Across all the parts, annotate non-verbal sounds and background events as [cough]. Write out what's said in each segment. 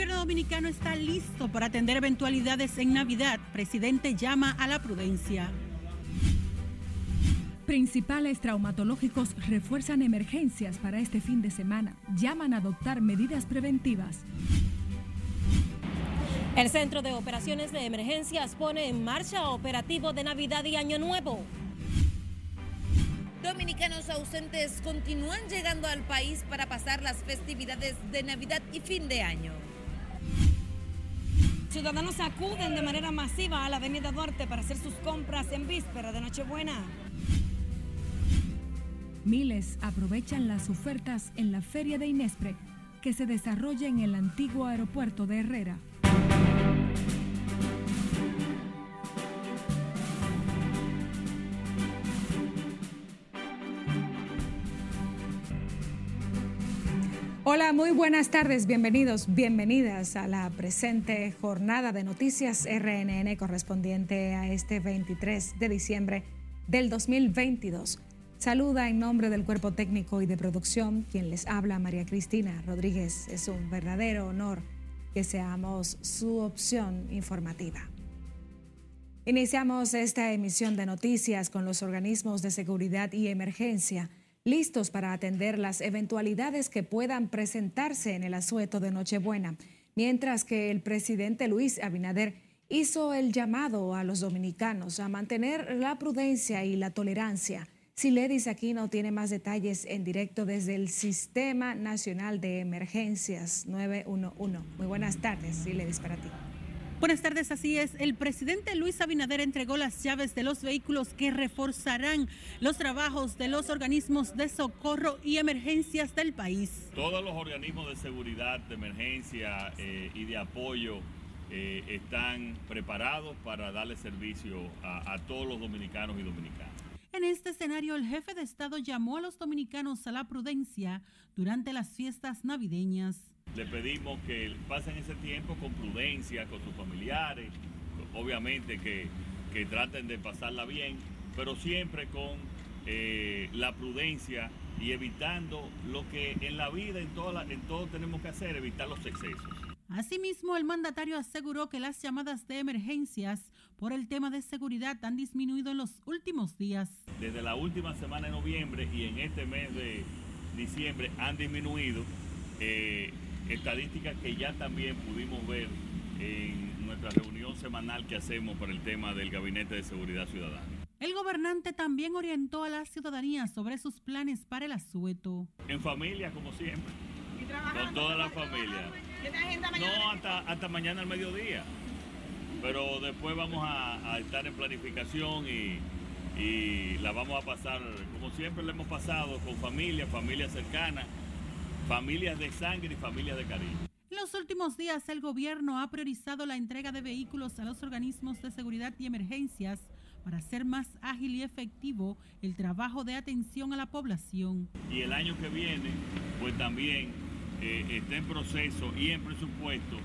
gobierno dominicano está listo para atender eventualidades en Navidad. Presidente llama a la prudencia. Principales traumatológicos refuerzan emergencias para este fin de semana. Llaman a adoptar medidas preventivas. El Centro de Operaciones de Emergencias pone en marcha operativo de Navidad y Año Nuevo. Dominicanos ausentes continúan llegando al país para pasar las festividades de Navidad y fin de año. Ciudadanos acuden de manera masiva a la Avenida Duarte para hacer sus compras en víspera de Nochebuena. Miles aprovechan las ofertas en la Feria de Inespre que se desarrolla en el antiguo aeropuerto de Herrera. Hola, muy buenas tardes, bienvenidos, bienvenidas a la presente jornada de noticias RNN correspondiente a este 23 de diciembre del 2022. Saluda en nombre del cuerpo técnico y de producción quien les habla María Cristina Rodríguez. Es un verdadero honor que seamos su opción informativa. Iniciamos esta emisión de noticias con los organismos de seguridad y emergencia listos para atender las eventualidades que puedan presentarse en el asueto de Nochebuena, mientras que el presidente Luis Abinader hizo el llamado a los dominicanos a mantener la prudencia y la tolerancia. Siledis Aquino tiene más detalles en directo desde el Sistema Nacional de Emergencias 911. Muy buenas tardes, Siledis, para ti. Buenas tardes, así es. El presidente Luis Abinader entregó las llaves de los vehículos que reforzarán los trabajos de los organismos de socorro y emergencias del país. Todos los organismos de seguridad, de emergencia eh, y de apoyo eh, están preparados para darle servicio a, a todos los dominicanos y dominicanas. En este escenario, el jefe de Estado llamó a los dominicanos a la prudencia durante las fiestas navideñas. Le pedimos que pasen ese tiempo con prudencia, con sus familiares, obviamente que, que traten de pasarla bien, pero siempre con eh, la prudencia y evitando lo que en la vida, en todo, en todo tenemos que hacer, evitar los excesos. Asimismo, el mandatario aseguró que las llamadas de emergencias por el tema de seguridad han disminuido en los últimos días. Desde la última semana de noviembre y en este mes de diciembre han disminuido. Eh, estadísticas que ya también pudimos ver en nuestra reunión semanal que hacemos por el tema del Gabinete de Seguridad Ciudadana. El gobernante también orientó a la ciudadanía sobre sus planes para el asueto. En familia, como siempre. Con toda la familia. No, hasta, hasta mañana al mediodía. Pero después vamos a, a estar en planificación y, y la vamos a pasar como siempre la hemos pasado, con familia, familia cercana familias de sangre y familias de cariño. En los últimos días, el gobierno ha priorizado la entrega de vehículos a los organismos de seguridad y emergencias para hacer más ágil y efectivo el trabajo de atención a la población. Y el año que viene, pues también eh, está en proceso y en presupuesto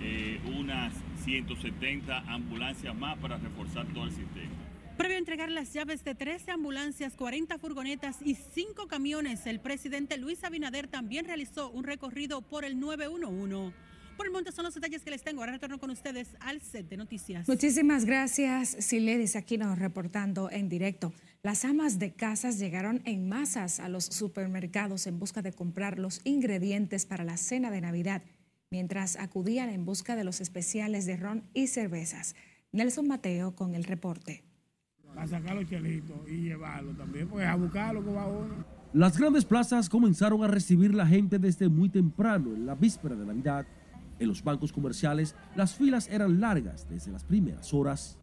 eh, unas 170 ambulancias más para reforzar todo el sistema. Previo a entregar las llaves de 13 ambulancias, 40 furgonetas y 5 camiones, el presidente Luis Abinader también realizó un recorrido por el 911. Por el monte son los detalles que les tengo. Ahora retorno con ustedes al set de noticias. Muchísimas gracias, Siledis, aquí nos reportando en directo. Las amas de casas llegaron en masas a los supermercados en busca de comprar los ingredientes para la cena de Navidad, mientras acudían en busca de los especiales de ron y cervezas. Nelson Mateo con el reporte a sacar los chelitos y llevarlo también, pues a buscarlo que va uno. Las grandes plazas comenzaron a recibir la gente desde muy temprano, en la víspera de Navidad. En los bancos comerciales, las filas eran largas desde las primeras horas.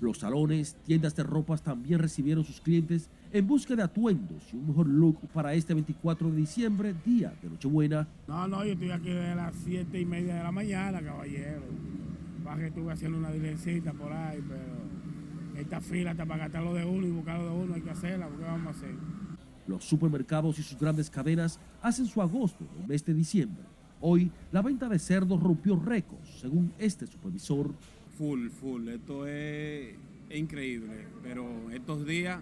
Los salones, tiendas de ropas también recibieron sus clientes en busca de atuendos y un mejor look para este 24 de diciembre, día de Nochebuena. No, no, yo estoy aquí desde las 7 y media de la mañana, caballero. Baja que estuve haciendo una diligencia por ahí, pero esta fila hasta para gastarlo de uno y buscarlo de uno hay que hacerla, porque vamos a hacer? Los supermercados y sus grandes cadenas hacen su agosto en el mes de diciembre. Hoy la venta de cerdos rompió récords, según este supervisor. Full, full. Esto es increíble, pero estos días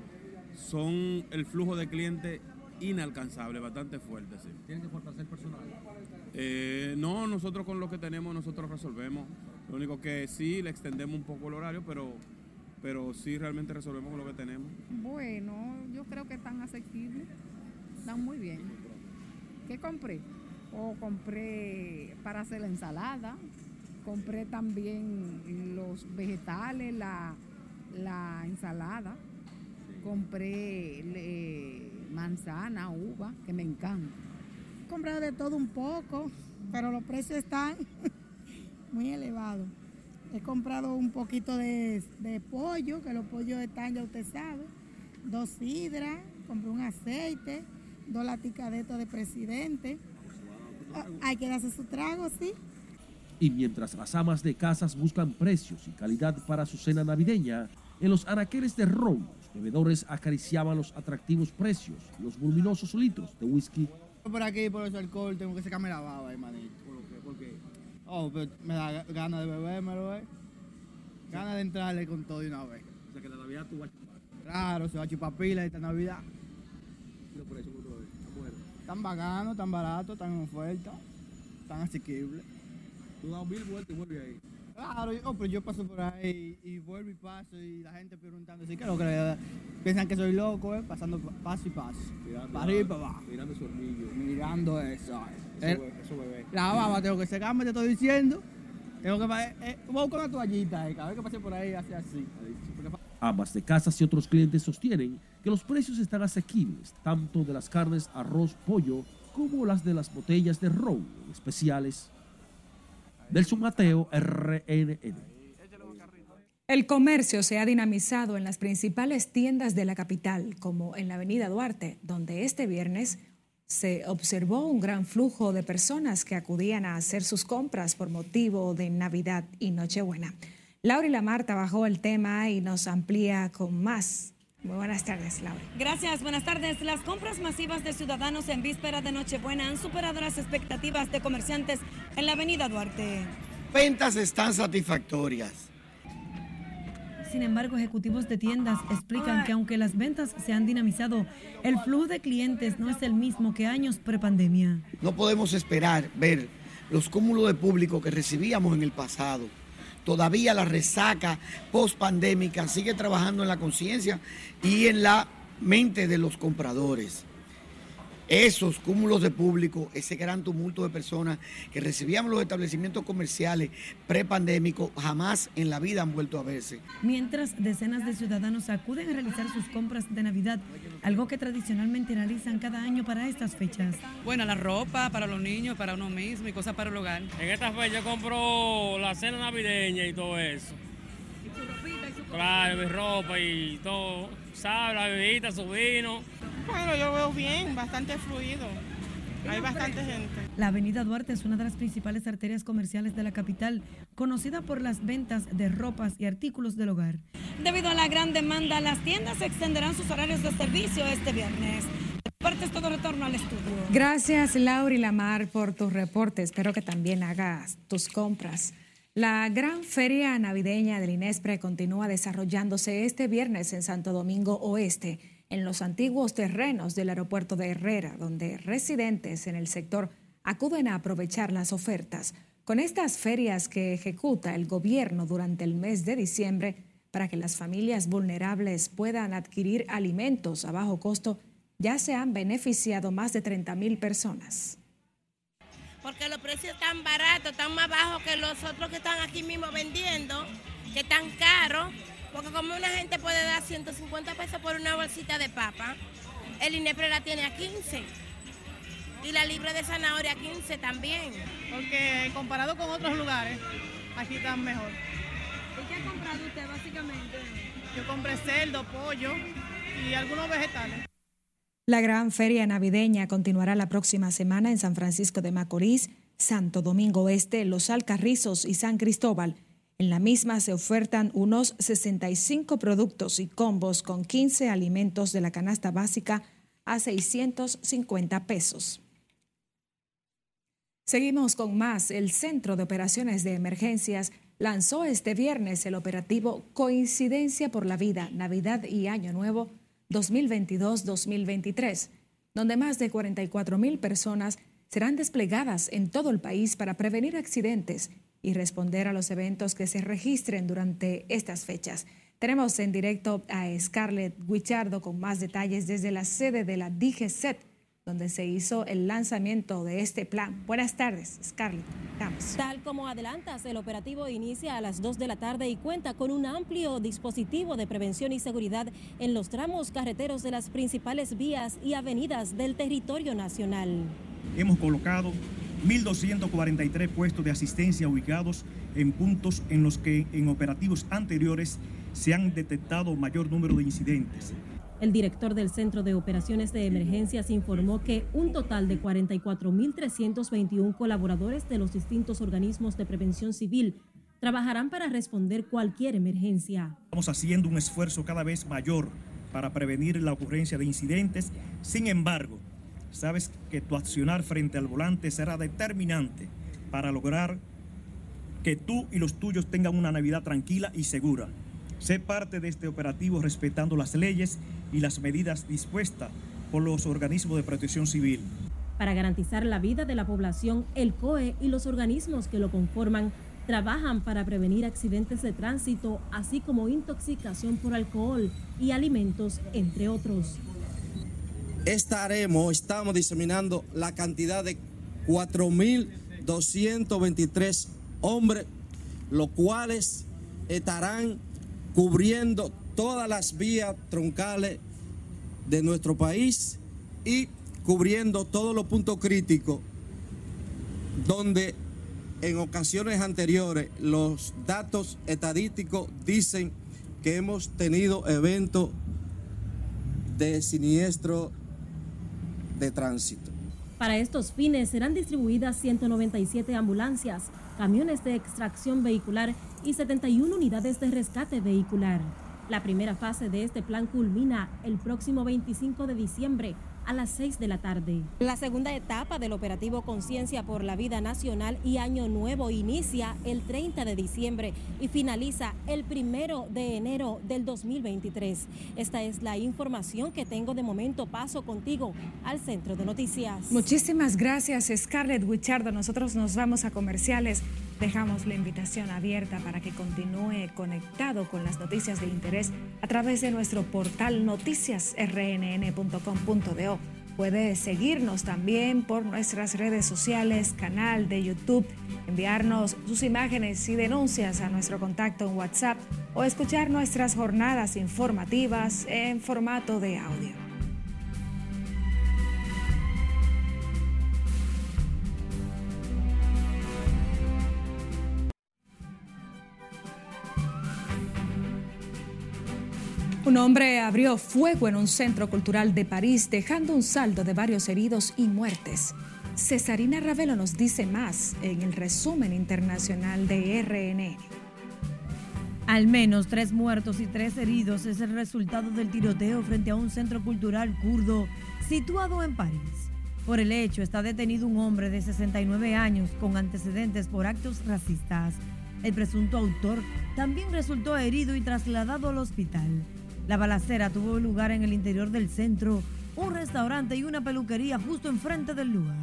son el flujo de clientes inalcanzable, bastante fuerte. Sí. ¿Tienen que fortalecer personal? Eh, no, nosotros con lo que tenemos, nosotros resolvemos. Lo único que sí, le extendemos un poco el horario, pero, pero sí realmente resolvemos con lo que tenemos. Bueno, yo creo que están asequibles, están muy bien. ¿Qué compré? O compré para hacer la ensalada, compré también los vegetales, la, la ensalada, compré manzana, uva, que me encanta. Compré de todo un poco, pero los precios están [laughs] muy elevados. He comprado un poquito de, de pollo, que los pollos están, ya usted sabe, dos sidras, compré un aceite, dos laticas de presidente. Ah, hay que darse su trago, sí. Y mientras las amas de casas buscan precios y calidad para su cena navideña, en los anaqueles de ron, los bebedores acariciaban los atractivos precios, los voluminosos litros de whisky. Por aquí, por ese alcohol, tengo que sacarme la baba, hermanito. Oh, pero me da ganas de bebérmelo, ¿eh? Ganas de entrarle con todo de una vez. O sea que la Navidad tú vas a chupar. Claro, se va a chupar pila esta Navidad. Precios, ¿cómo tú Tan bacano, tan barato, tan en oferta, tan asequible. Tú das mil vueltas y vuelves ahí. Claro, yo, oh, pero yo paso por ahí y vuelvo y paso y la gente preguntando así, ¿qué lo que piensan que soy loco, eh? pasando paso y paso. Mirando, para arriba y para abajo. Mirando su hornillo. Mirando eso. Eso, eso bebé. La baba tengo que secarme, te estoy diciendo. Tengo que eh, eh, voy con una toallita, eh, cada vez que pase por ahí hace así. Ambas de casas y otros clientes sostienen que los precios están asequibles, tanto de las carnes, arroz, pollo, como las de las botellas de ron especiales. Del Mateo, RNN. El comercio se ha dinamizado en las principales tiendas de la capital, como en la avenida Duarte, donde este viernes se observó un gran flujo de personas que acudían a hacer sus compras por motivo de Navidad y Nochebuena. Laura y Lamar trabajó el tema y nos amplía con más. Muy buenas tardes, Laura. Gracias, buenas tardes. Las compras masivas de ciudadanos en víspera de Nochebuena han superado las expectativas de comerciantes en la avenida Duarte. Ventas están satisfactorias sin embargo, ejecutivos de tiendas explican que aunque las ventas se han dinamizado, el flujo de clientes no es el mismo que años prepandemia. No podemos esperar ver los cúmulos de público que recibíamos en el pasado. Todavía la resaca post-pandémica sigue trabajando en la conciencia y en la mente de los compradores esos cúmulos de público, ese gran tumulto de personas que recibíamos los establecimientos comerciales prepandémicos, jamás en la vida han vuelto a verse. Mientras decenas de ciudadanos acuden a realizar sus compras de Navidad, algo que tradicionalmente realizan cada año para estas fechas. Bueno, la ropa para los niños, para uno mismo y cosas para el hogar. En esta fecha yo compro la cena navideña y todo eso. Claro, mi ropa y todo. Sal, la bebida, su vino bueno, yo veo bien, bastante fluido. Hay bastante gente. La avenida Duarte es una de las principales arterias comerciales de la capital, conocida por las ventas de ropas y artículos del hogar. Debido a la gran demanda, las tiendas extenderán sus horarios de servicio este viernes. es todo retorno al estudio. Gracias, Laura y Lamar, por tus reportes. Espero que también hagas tus compras. La gran feria navideña del INESPRE continúa desarrollándose este viernes en Santo Domingo Oeste en los antiguos terrenos del aeropuerto de Herrera, donde residentes en el sector acuden a aprovechar las ofertas. Con estas ferias que ejecuta el gobierno durante el mes de diciembre para que las familias vulnerables puedan adquirir alimentos a bajo costo, ya se han beneficiado más de 30 mil personas. Porque los precios están baratos, están más bajos que los otros que están aquí mismo vendiendo, que están caros porque como una gente puede dar 150 pesos por una bolsita de papa, el INEPRE la tiene a 15. Y la libre de zanahoria a 15 también. Porque comparado con otros lugares, aquí están mejor. ¿Y qué ha comprado usted básicamente? Yo compré cerdo, pollo y algunos vegetales. La gran feria navideña continuará la próxima semana en San Francisco de Macorís, Santo Domingo Este, Los Alcarrizos y San Cristóbal. En la misma se ofertan unos 65 productos y combos con 15 alimentos de la canasta básica a 650 pesos. Seguimos con más. El Centro de Operaciones de Emergencias lanzó este viernes el operativo Coincidencia por la Vida, Navidad y Año Nuevo 2022-2023, donde más de 44 mil personas serán desplegadas en todo el país para prevenir accidentes y responder a los eventos que se registren durante estas fechas. Tenemos en directo a Scarlett Guichardo con más detalles desde la sede de la DGCET donde se hizo el lanzamiento de este plan. Buenas tardes, Scarlett. Vamos. Tal como adelantas, el operativo inicia a las 2 de la tarde y cuenta con un amplio dispositivo de prevención y seguridad en los tramos carreteros de las principales vías y avenidas del territorio nacional. Hemos colocado 1.243 puestos de asistencia ubicados en puntos en los que en operativos anteriores se han detectado mayor número de incidentes. El director del Centro de Operaciones de Emergencias informó que un total de 44.321 colaboradores de los distintos organismos de prevención civil trabajarán para responder cualquier emergencia. Estamos haciendo un esfuerzo cada vez mayor para prevenir la ocurrencia de incidentes. Sin embargo, sabes que tu accionar frente al volante será determinante para lograr que tú y los tuyos tengan una Navidad tranquila y segura. Sé parte de este operativo respetando las leyes y las medidas dispuestas por los organismos de protección civil. Para garantizar la vida de la población, el COE y los organismos que lo conforman trabajan para prevenir accidentes de tránsito, así como intoxicación por alcohol y alimentos, entre otros. Estaremos, estamos diseminando la cantidad de 4.223 hombres, los cuales estarán cubriendo todas las vías troncales de nuestro país y cubriendo todos los puntos críticos donde en ocasiones anteriores los datos estadísticos dicen que hemos tenido eventos de siniestro de tránsito. Para estos fines serán distribuidas 197 ambulancias, camiones de extracción vehicular y 71 unidades de rescate vehicular. La primera fase de este plan culmina el próximo 25 de diciembre a las 6 de la tarde. La segunda etapa del operativo Conciencia por la Vida Nacional y Año Nuevo inicia el 30 de diciembre y finaliza el primero de enero del 2023. Esta es la información que tengo de momento. Paso contigo al centro de noticias. Muchísimas gracias, Scarlett Wichardo. Nosotros nos vamos a comerciales. Dejamos la invitación abierta para que continúe conectado con las noticias de interés a través de nuestro portal noticiasrnn.com.do. Puede seguirnos también por nuestras redes sociales, canal de YouTube, enviarnos sus imágenes y denuncias a nuestro contacto en WhatsApp o escuchar nuestras jornadas informativas en formato de audio. Un hombre abrió fuego en un centro cultural de París, dejando un saldo de varios heridos y muertes. Cesarina Ravelo nos dice más en el resumen internacional de RNN. Al menos tres muertos y tres heridos es el resultado del tiroteo frente a un centro cultural kurdo situado en París. Por el hecho está detenido un hombre de 69 años con antecedentes por actos racistas. El presunto autor también resultó herido y trasladado al hospital. La balacera tuvo lugar en el interior del centro, un restaurante y una peluquería justo enfrente del lugar.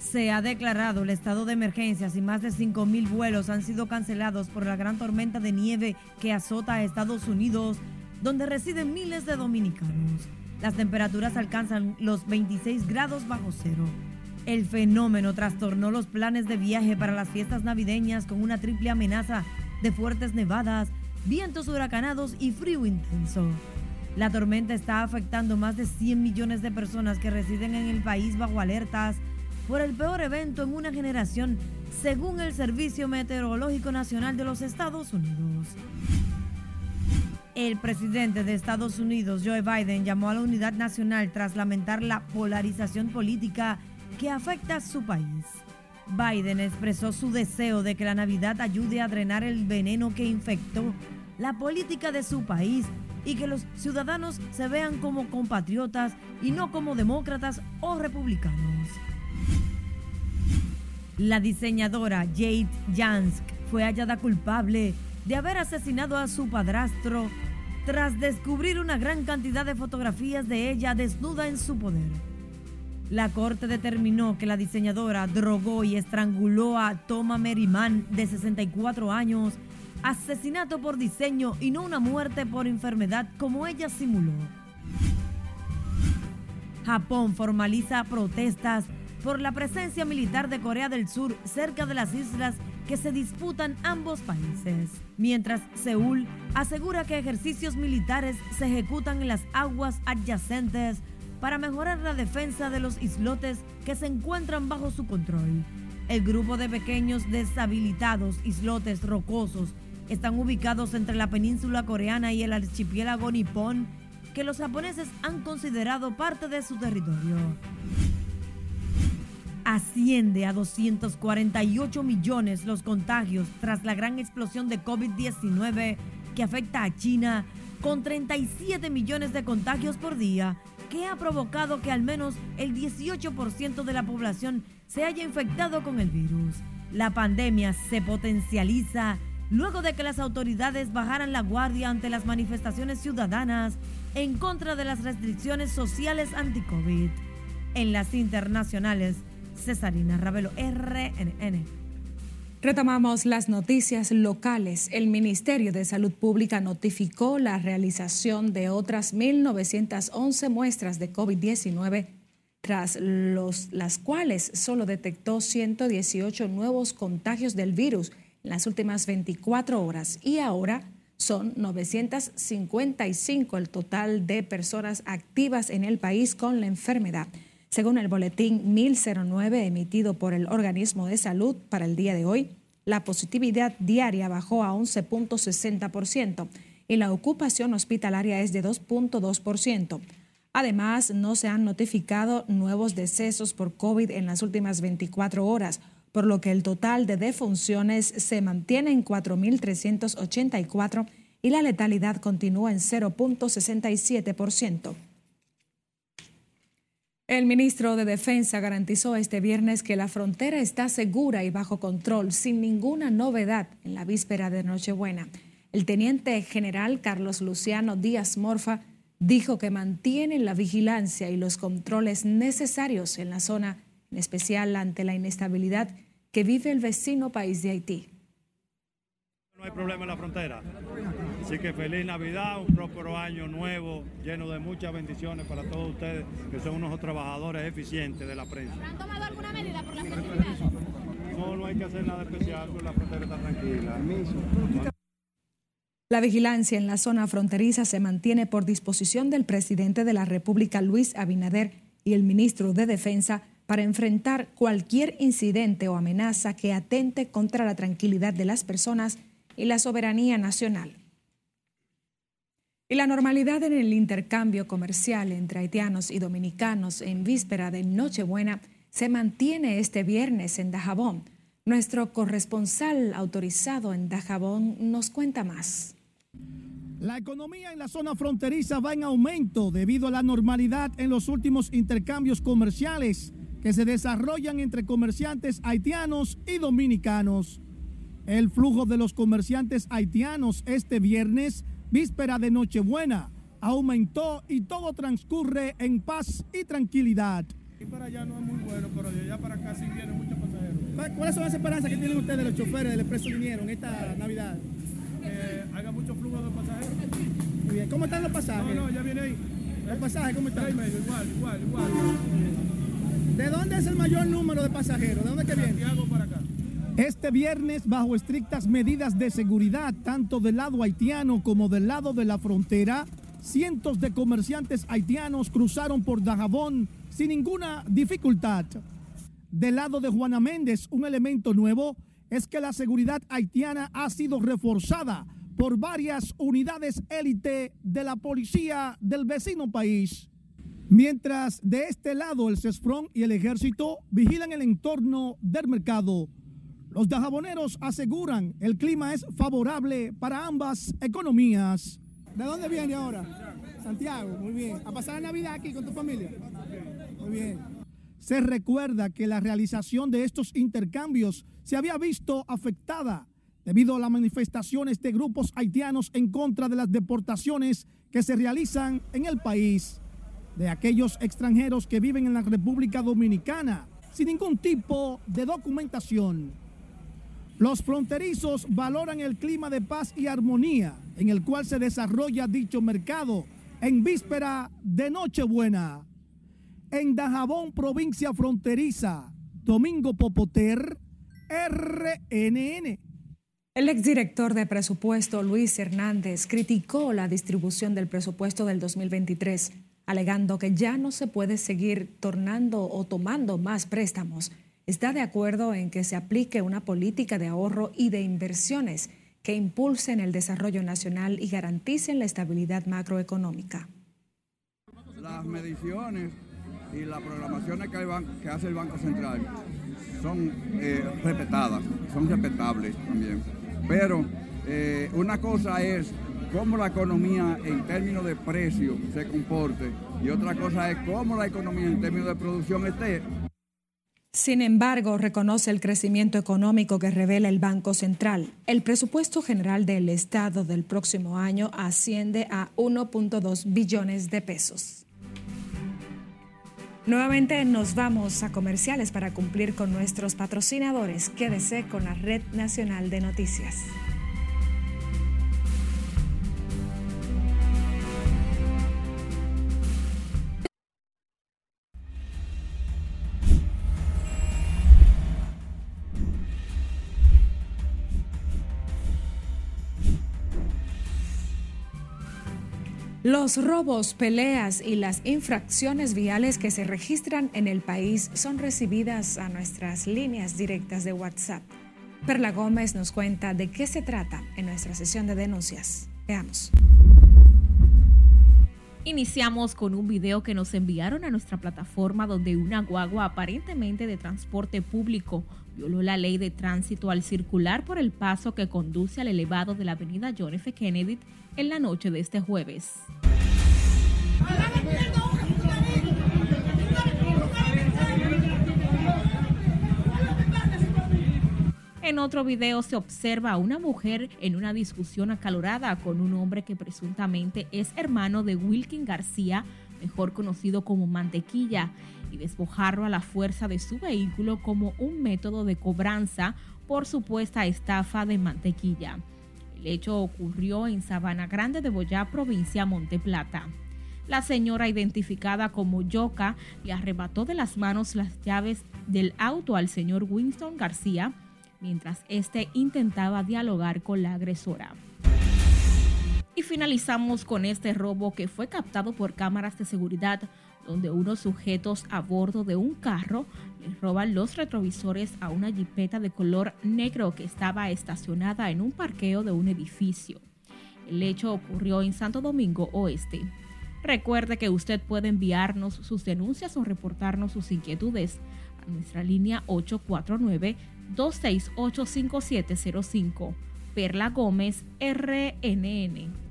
Se ha declarado el estado de emergencia y más de 5.000 vuelos han sido cancelados por la gran tormenta de nieve que azota a Estados Unidos, donde residen miles de dominicanos. Las temperaturas alcanzan los 26 grados bajo cero. El fenómeno trastornó los planes de viaje para las fiestas navideñas con una triple amenaza de fuertes nevadas, vientos huracanados y frío intenso. La tormenta está afectando más de 100 millones de personas que residen en el país bajo alertas por el peor evento en una generación, según el Servicio Meteorológico Nacional de los Estados Unidos. El presidente de Estados Unidos, Joe Biden, llamó a la unidad nacional tras lamentar la polarización política que afecta a su país. Biden expresó su deseo de que la Navidad ayude a drenar el veneno que infectó la política de su país y que los ciudadanos se vean como compatriotas y no como demócratas o republicanos. La diseñadora Jade Jansk fue hallada culpable de haber asesinado a su padrastro tras descubrir una gran cantidad de fotografías de ella desnuda en su poder. La corte determinó que la diseñadora drogó y estranguló a Toma Merriman, de 64 años, asesinato por diseño y no una muerte por enfermedad como ella simuló. Japón formaliza protestas por la presencia militar de Corea del Sur cerca de las islas que se disputan ambos países, mientras Seúl asegura que ejercicios militares se ejecutan en las aguas adyacentes para mejorar la defensa de los islotes que se encuentran bajo su control. El grupo de pequeños deshabilitados islotes rocosos están ubicados entre la península coreana y el archipiélago nipón que los japoneses han considerado parte de su territorio. Asciende a 248 millones los contagios tras la gran explosión de COVID-19 que afecta a China con 37 millones de contagios por día, que ha provocado que al menos el 18% de la población se haya infectado con el virus. La pandemia se potencializa luego de que las autoridades bajaran la guardia ante las manifestaciones ciudadanas en contra de las restricciones sociales anti-COVID. En las internacionales, Cesarina Ravelo, RNN. Retomamos las noticias locales. El Ministerio de Salud Pública notificó la realización de otras 1.911 muestras de COVID-19, tras los, las cuales solo detectó 118 nuevos contagios del virus en las últimas 24 horas y ahora son 955 el total de personas activas en el país con la enfermedad. Según el boletín 1009 emitido por el organismo de salud para el día de hoy, la positividad diaria bajó a 11.60% y la ocupación hospitalaria es de 2.2%. Además, no se han notificado nuevos decesos por COVID en las últimas 24 horas, por lo que el total de defunciones se mantiene en 4.384 y la letalidad continúa en 0.67%. El ministro de Defensa garantizó este viernes que la frontera está segura y bajo control, sin ninguna novedad en la víspera de Nochebuena. El teniente general Carlos Luciano Díaz Morfa dijo que mantienen la vigilancia y los controles necesarios en la zona, en especial ante la inestabilidad que vive el vecino país de Haití. No hay problema en la frontera. Así que feliz Navidad, un próspero año nuevo, lleno de muchas bendiciones para todos ustedes, que son unos trabajadores eficientes de la prensa. ¿Han tomado alguna medida por la festividad? No, no hay que hacer nada especial, pues la frontera está tranquila. La vigilancia en la zona fronteriza se mantiene por disposición del presidente de la República, Luis Abinader, y el ministro de Defensa para enfrentar cualquier incidente o amenaza que atente contra la tranquilidad de las personas y la soberanía nacional. Y la normalidad en el intercambio comercial entre haitianos y dominicanos en víspera de Nochebuena se mantiene este viernes en Dajabón. Nuestro corresponsal autorizado en Dajabón nos cuenta más. La economía en la zona fronteriza va en aumento debido a la normalidad en los últimos intercambios comerciales que se desarrollan entre comerciantes haitianos y dominicanos. El flujo de los comerciantes haitianos este viernes, víspera de Nochebuena, aumentó y todo transcurre en paz y tranquilidad. Y para allá no es muy bueno, pero de allá para acá sí vienen muchos pasajeros. ¿Cuáles son las esperanzas que tienen ustedes, los choferes del Expreso Liniero, en esta Navidad? Que haga mucho flujo de pasajeros. Muy bien. ¿Cómo están los pasajes? No, no, ya viene ahí. ¿Los pasajes cómo están? Medio, igual, igual, igual. ¿De dónde es el mayor número de pasajeros? ¿De dónde que viene? Santiago para acá. Este viernes, bajo estrictas medidas de seguridad, tanto del lado haitiano como del lado de la frontera, cientos de comerciantes haitianos cruzaron por Dajabón sin ninguna dificultad. Del lado de Juana Méndez, un elemento nuevo es que la seguridad haitiana ha sido reforzada por varias unidades élite de la policía del vecino país. Mientras de este lado el CESFRON y el ejército vigilan el entorno del mercado. Los dajaboneros aseguran el clima es favorable para ambas economías. ¿De dónde viene ahora? Santiago, muy bien. ¿A pasar la Navidad aquí con tu familia? Muy bien. Se recuerda que la realización de estos intercambios se había visto afectada debido a las manifestaciones de grupos haitianos en contra de las deportaciones que se realizan en el país. de aquellos extranjeros que viven en la República Dominicana sin ningún tipo de documentación. Los fronterizos valoran el clima de paz y armonía en el cual se desarrolla dicho mercado en víspera de Nochebuena. En Dajabón, provincia fronteriza, Domingo Popoter, RNN. El exdirector de presupuesto Luis Hernández criticó la distribución del presupuesto del 2023, alegando que ya no se puede seguir tornando o tomando más préstamos. Está de acuerdo en que se aplique una política de ahorro y de inversiones que impulsen el desarrollo nacional y garanticen la estabilidad macroeconómica. Las mediciones y las programaciones que, hace el Banco Central son eh, respetadas, son respetables también. Pero eh, una cosa es cómo la economía en términos de precio se comporte y otra cosa es cómo la economía en términos de producción esté. Sin embargo, reconoce el crecimiento económico que revela el Banco Central. El presupuesto general del Estado del próximo año asciende a 1.2 billones de pesos. Nuevamente nos vamos a comerciales para cumplir con nuestros patrocinadores. Quédese con la Red Nacional de Noticias. Los robos, peleas y las infracciones viales que se registran en el país son recibidas a nuestras líneas directas de WhatsApp. Perla Gómez nos cuenta de qué se trata en nuestra sesión de denuncias. Veamos. Iniciamos con un video que nos enviaron a nuestra plataforma donde una guagua aparentemente de transporte público violó la ley de tránsito al circular por el paso que conduce al elevado de la avenida John F. Kennedy en la noche de este jueves. En otro video se observa a una mujer en una discusión acalorada con un hombre que presuntamente es hermano de Wilkin García, mejor conocido como Mantequilla, y despojarlo a la fuerza de su vehículo como un método de cobranza por supuesta estafa de Mantequilla. El hecho ocurrió en Sabana Grande de Boyá, provincia Monteplata. La señora, identificada como Yoka, le arrebató de las manos las llaves del auto al señor Winston García, mientras éste intentaba dialogar con la agresora. Y finalizamos con este robo que fue captado por cámaras de seguridad donde unos sujetos a bordo de un carro le roban los retrovisores a una jipeta de color negro que estaba estacionada en un parqueo de un edificio. El hecho ocurrió en Santo Domingo Oeste. Recuerde que usted puede enviarnos sus denuncias o reportarnos sus inquietudes a nuestra línea 849-268-5705. Perla Gómez, RNN.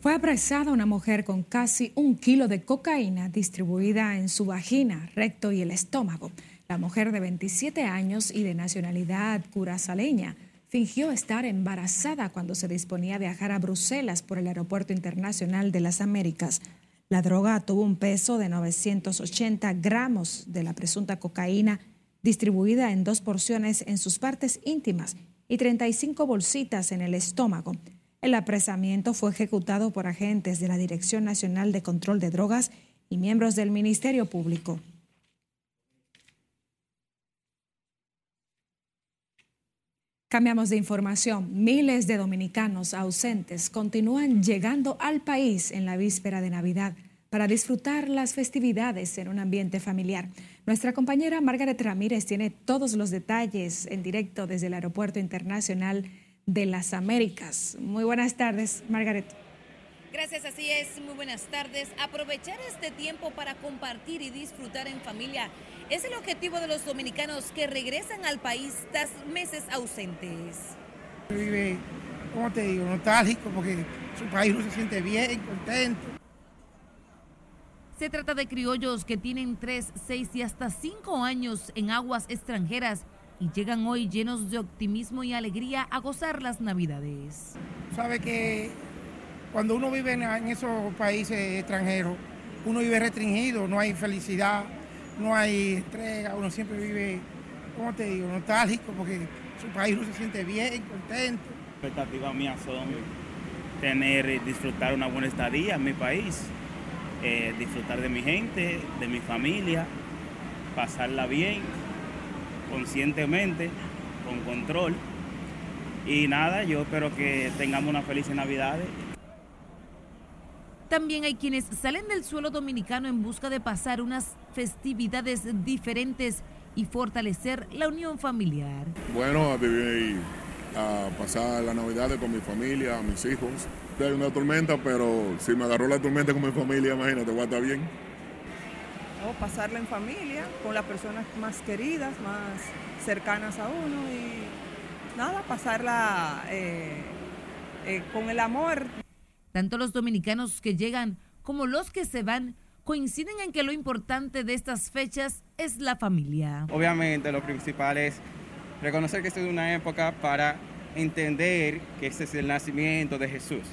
Fue apresada una mujer con casi un kilo de cocaína distribuida en su vagina, recto y el estómago. La mujer de 27 años y de nacionalidad curazaleña fingió estar embarazada cuando se disponía a viajar a Bruselas por el Aeropuerto Internacional de las Américas. La droga tuvo un peso de 980 gramos de la presunta cocaína distribuida en dos porciones en sus partes íntimas y 35 bolsitas en el estómago. El apresamiento fue ejecutado por agentes de la Dirección Nacional de Control de Drogas y miembros del Ministerio Público. Cambiamos de información. Miles de dominicanos ausentes continúan llegando al país en la víspera de Navidad para disfrutar las festividades en un ambiente familiar. Nuestra compañera Margaret Ramírez tiene todos los detalles en directo desde el Aeropuerto Internacional de las Américas. Muy buenas tardes, Margaret. Gracias, así es. Muy buenas tardes. Aprovechar este tiempo para compartir y disfrutar en familia es el objetivo de los dominicanos que regresan al país tras meses ausentes. Vive, ¿cómo te digo? Nostálgico porque su país no se siente bien, contento. Se trata de criollos que tienen 3, 6 y hasta 5 años en aguas extranjeras y llegan hoy llenos de optimismo y alegría a gozar las navidades. Sabe que cuando uno vive en, esos países extranjeros, uno vive restringido, no hay felicidad, no hay entrega, uno siempre vive, ¿cómo te digo?, nostálgico porque su país uno se siente bien, contento. expectativas mías son tener y disfrutar una buena estadía en mi país, eh, disfrutar de mi gente, de mi familia, pasarla bien, conscientemente, con control. Y nada, yo espero que tengamos una feliz Navidad. También hay quienes salen del suelo dominicano en busca de pasar unas festividades diferentes y fortalecer la unión familiar. Bueno, a pasar la Navidad con mi familia, mis hijos. Hay una tormenta, pero si me agarró la tormenta con mi familia, imagínate, voy a estar bien. O pasarla en familia, con las personas más queridas, más cercanas a uno y nada, pasarla eh, eh, con el amor. Tanto los dominicanos que llegan como los que se van coinciden en que lo importante de estas fechas es la familia. Obviamente lo principal es reconocer que esta es una época para entender que este es el nacimiento de Jesús.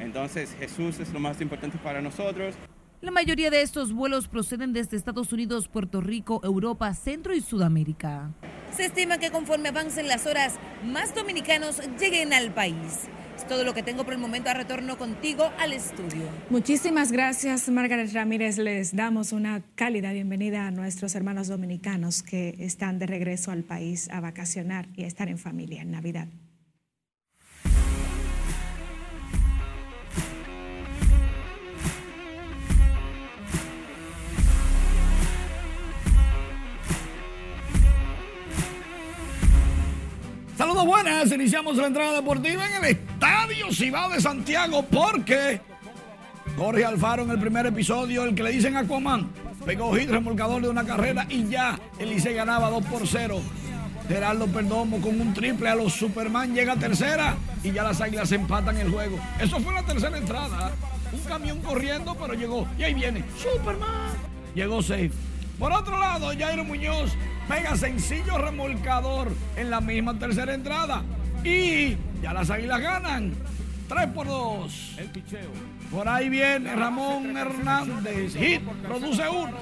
Entonces Jesús es lo más importante para nosotros. La mayoría de estos vuelos proceden desde Estados Unidos, Puerto Rico, Europa, Centro y Sudamérica. Se estima que conforme avancen las horas, más dominicanos lleguen al país. Es todo lo que tengo por el momento. A retorno contigo al estudio. Muchísimas gracias, Margaret Ramírez. Les damos una cálida bienvenida a nuestros hermanos dominicanos que están de regreso al país a vacacionar y a estar en familia en Navidad. Buenas, iniciamos la entrada deportiva en el Estadio Cibao de Santiago porque Jorge Alfaro en el primer episodio, el que le dicen Aquaman, pegó hit remolcador de una carrera y ya el Licey ganaba 2 por 0. Gerardo Perdomo con un triple a los Superman llega a tercera y ya las águilas empatan el juego. Eso fue la tercera entrada. Un camión corriendo, pero llegó. Y ahí viene Superman. Llegó safe. Por otro lado, Jairo Muñoz pega sencillo remolcador en la misma tercera entrada. Y ya las águilas ganan. 3 por 2. El picheo. Por ahí viene Ramón Hernández. Hit, produce uno.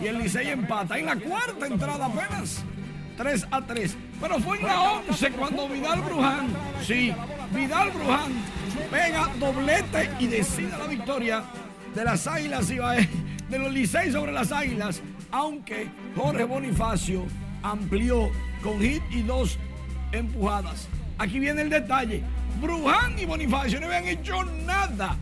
Y el Licey empata. En la cuarta entrada apenas. 3 a 3. Pero fue en la 11 cuando Vidal Bruján, sí, Vidal Bruján pega doblete y decide la victoria de las Águilas Ibae, de los Licey sobre las Águilas, aunque Jorge Bonifacio amplió con hit y dos empujadas. Aquí viene el detalle. Bruján y Bonifacio no habían hecho nada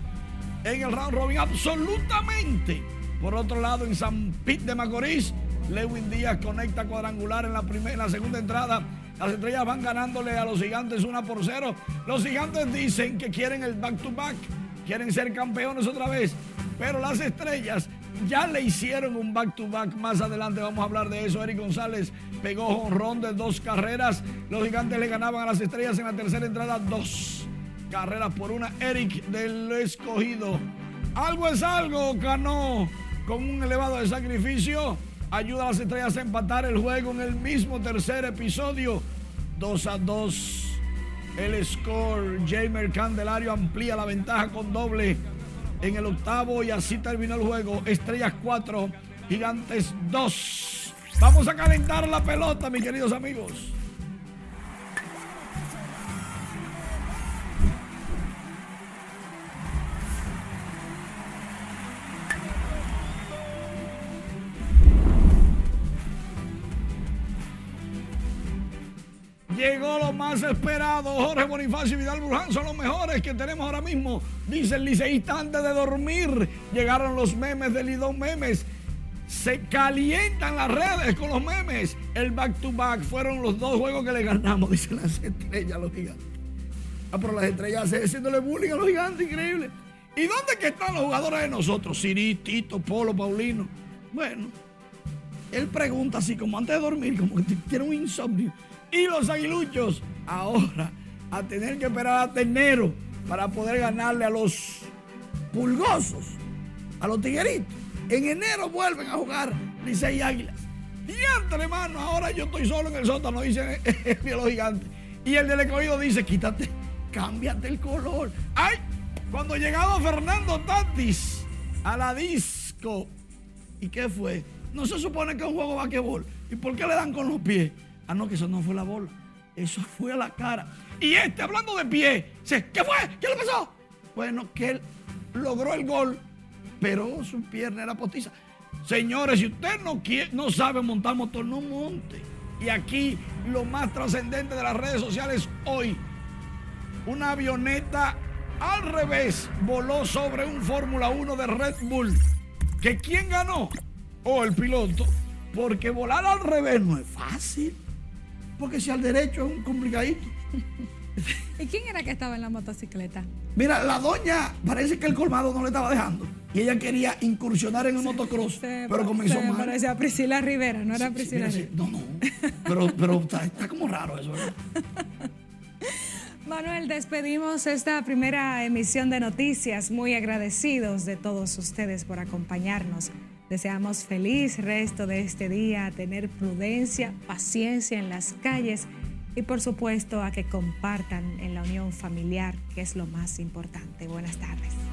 en el round robin, absolutamente. Por otro lado, en San Pete de Macorís, Lewin Díaz conecta cuadrangular en la, primera, en la segunda entrada. Las estrellas van ganándole a los gigantes 1 por 0. Los gigantes dicen que quieren el back-to-back, quieren ser campeones otra vez. Pero las estrellas ya le hicieron un back-to-back. Más adelante vamos a hablar de eso. Eric González pegó honrón de dos carreras. Los gigantes le ganaban a las estrellas en la tercera entrada dos carreras por una. Eric del escogido. Algo es algo, ganó con un elevado de sacrificio. Ayuda a las estrellas a empatar el juego en el mismo tercer episodio. 2 a 2. El score. Jamer Candelario amplía la ventaja con doble en el octavo y así terminó el juego. Estrellas 4, Gigantes 2. Vamos a calentar la pelota, mis queridos amigos. Más esperado. Jorge Bonifacio y Vidal Bruján son los mejores que tenemos ahora mismo. Dice el liceísta antes de dormir. Llegaron los memes del Lidón Memes. Se calientan las redes con los memes. El back to back fueron los dos juegos que le ganamos, [laughs] dicen las estrellas, los gigantes. Ah, pero las estrellas haciéndole bullying a los gigantes, increíble. ¿Y dónde que están los jugadores de nosotros? Siri, Tito, Polo, Paulino. Bueno, él pregunta así como antes de dormir, como que tiene un insomnio. Y los aguiluchos ahora a tener que esperar hasta enero para poder ganarle a los pulgosos, a los tigueritos. En enero vuelven a jugar Licey y Águilas. Entre hermano, ahora yo estoy solo en el sótano, dice [laughs] los gigantes. Y el del escogido dice, quítate, cámbiate el color. ¡Ay! Cuando llegaba Fernando Tatis a la disc pellizcó. ¿Y qué fue? No se supone que es un juego de basquetbol. ¿Y por qué le dan con los pies? Ah, no, que eso no fue la bola. Eso fue a la cara. Y este, hablando de pie, dice, ¿qué fue? ¿Qué le pasó? Bueno, que él logró el gol, pero su pierna era postiza. Señores, si usted no, quiere, no sabe montar motor, no monte. Y aquí lo más trascendente de las redes sociales hoy, una avioneta al revés voló sobre un Fórmula 1 de Red Bull. ¿Que quién ganó? O el piloto. Porque volar al revés no es fácil. Porque si al derecho es un complicadito. [laughs] ¿Y quién era que estaba en la motocicleta? Mira, la doña parece que el colmado no le estaba dejando. Y ella quería incursionar en el motocross, pero comenzó mal. parecía a Priscila Rivera, no era Priscila sí, Rivera. no, no. Pero, pero está, está como raro eso, ¿verdad? [laughs] Manuel, despedimos esta primera emisión de noticias. Muy agradecidos de todos ustedes por acompañarnos. Deseamos feliz resto de este día, tener prudencia, paciencia en las calles y por supuesto a que compartan en la unión familiar, que es lo más importante. Buenas tardes.